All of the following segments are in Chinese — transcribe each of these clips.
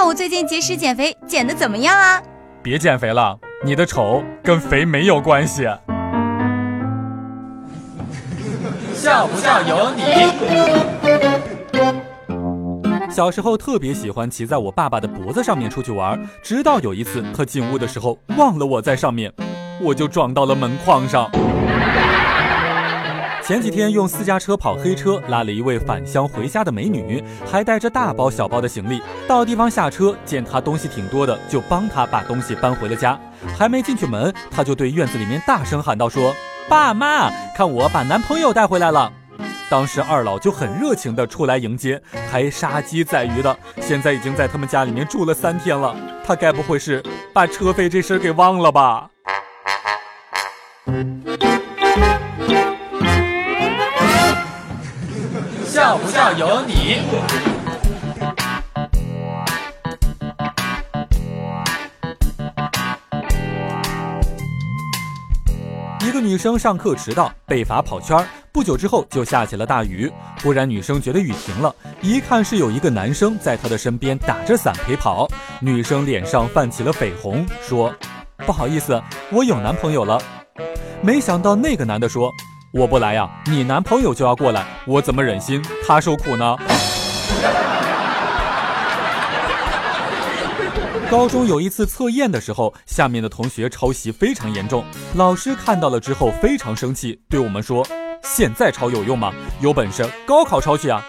看我最近节食减肥，减的怎么样啊？别减肥了，你的丑跟肥没有关系。笑不笑由你。小时候特别喜欢骑在我爸爸的脖子上面出去玩，直到有一次他进屋的时候忘了我在上面，我就撞到了门框上。前几天用私家车跑黑车，拉了一位返乡回家的美女，还带着大包小包的行李。到地方下车，见她东西挺多的，就帮她把东西搬回了家。还没进去门，她就对院子里面大声喊道：“说爸妈，看我把男朋友带回来了。”当时二老就很热情的出来迎接，还杀鸡宰鱼的。现在已经在他们家里面住了三天了，他该不会是把车费这事儿给忘了吧？笑不笑由你。一个女生上课迟到，被罚跑圈。不久之后就下起了大雨。忽然女生觉得雨停了，一看是有一个男生在她的身边打着伞陪跑。女生脸上泛起了绯红，说：“不好意思，我有男朋友了。”没想到那个男的说。我不来呀，你男朋友就要过来，我怎么忍心他受苦呢？高中有一次测验的时候，下面的同学抄袭非常严重，老师看到了之后非常生气，对我们说：“现在抄有用吗？有本事高考抄去啊！”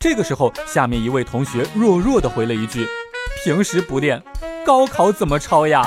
这个时候，下面一位同学弱弱的回了一句：“平时不练，高考怎么抄呀？”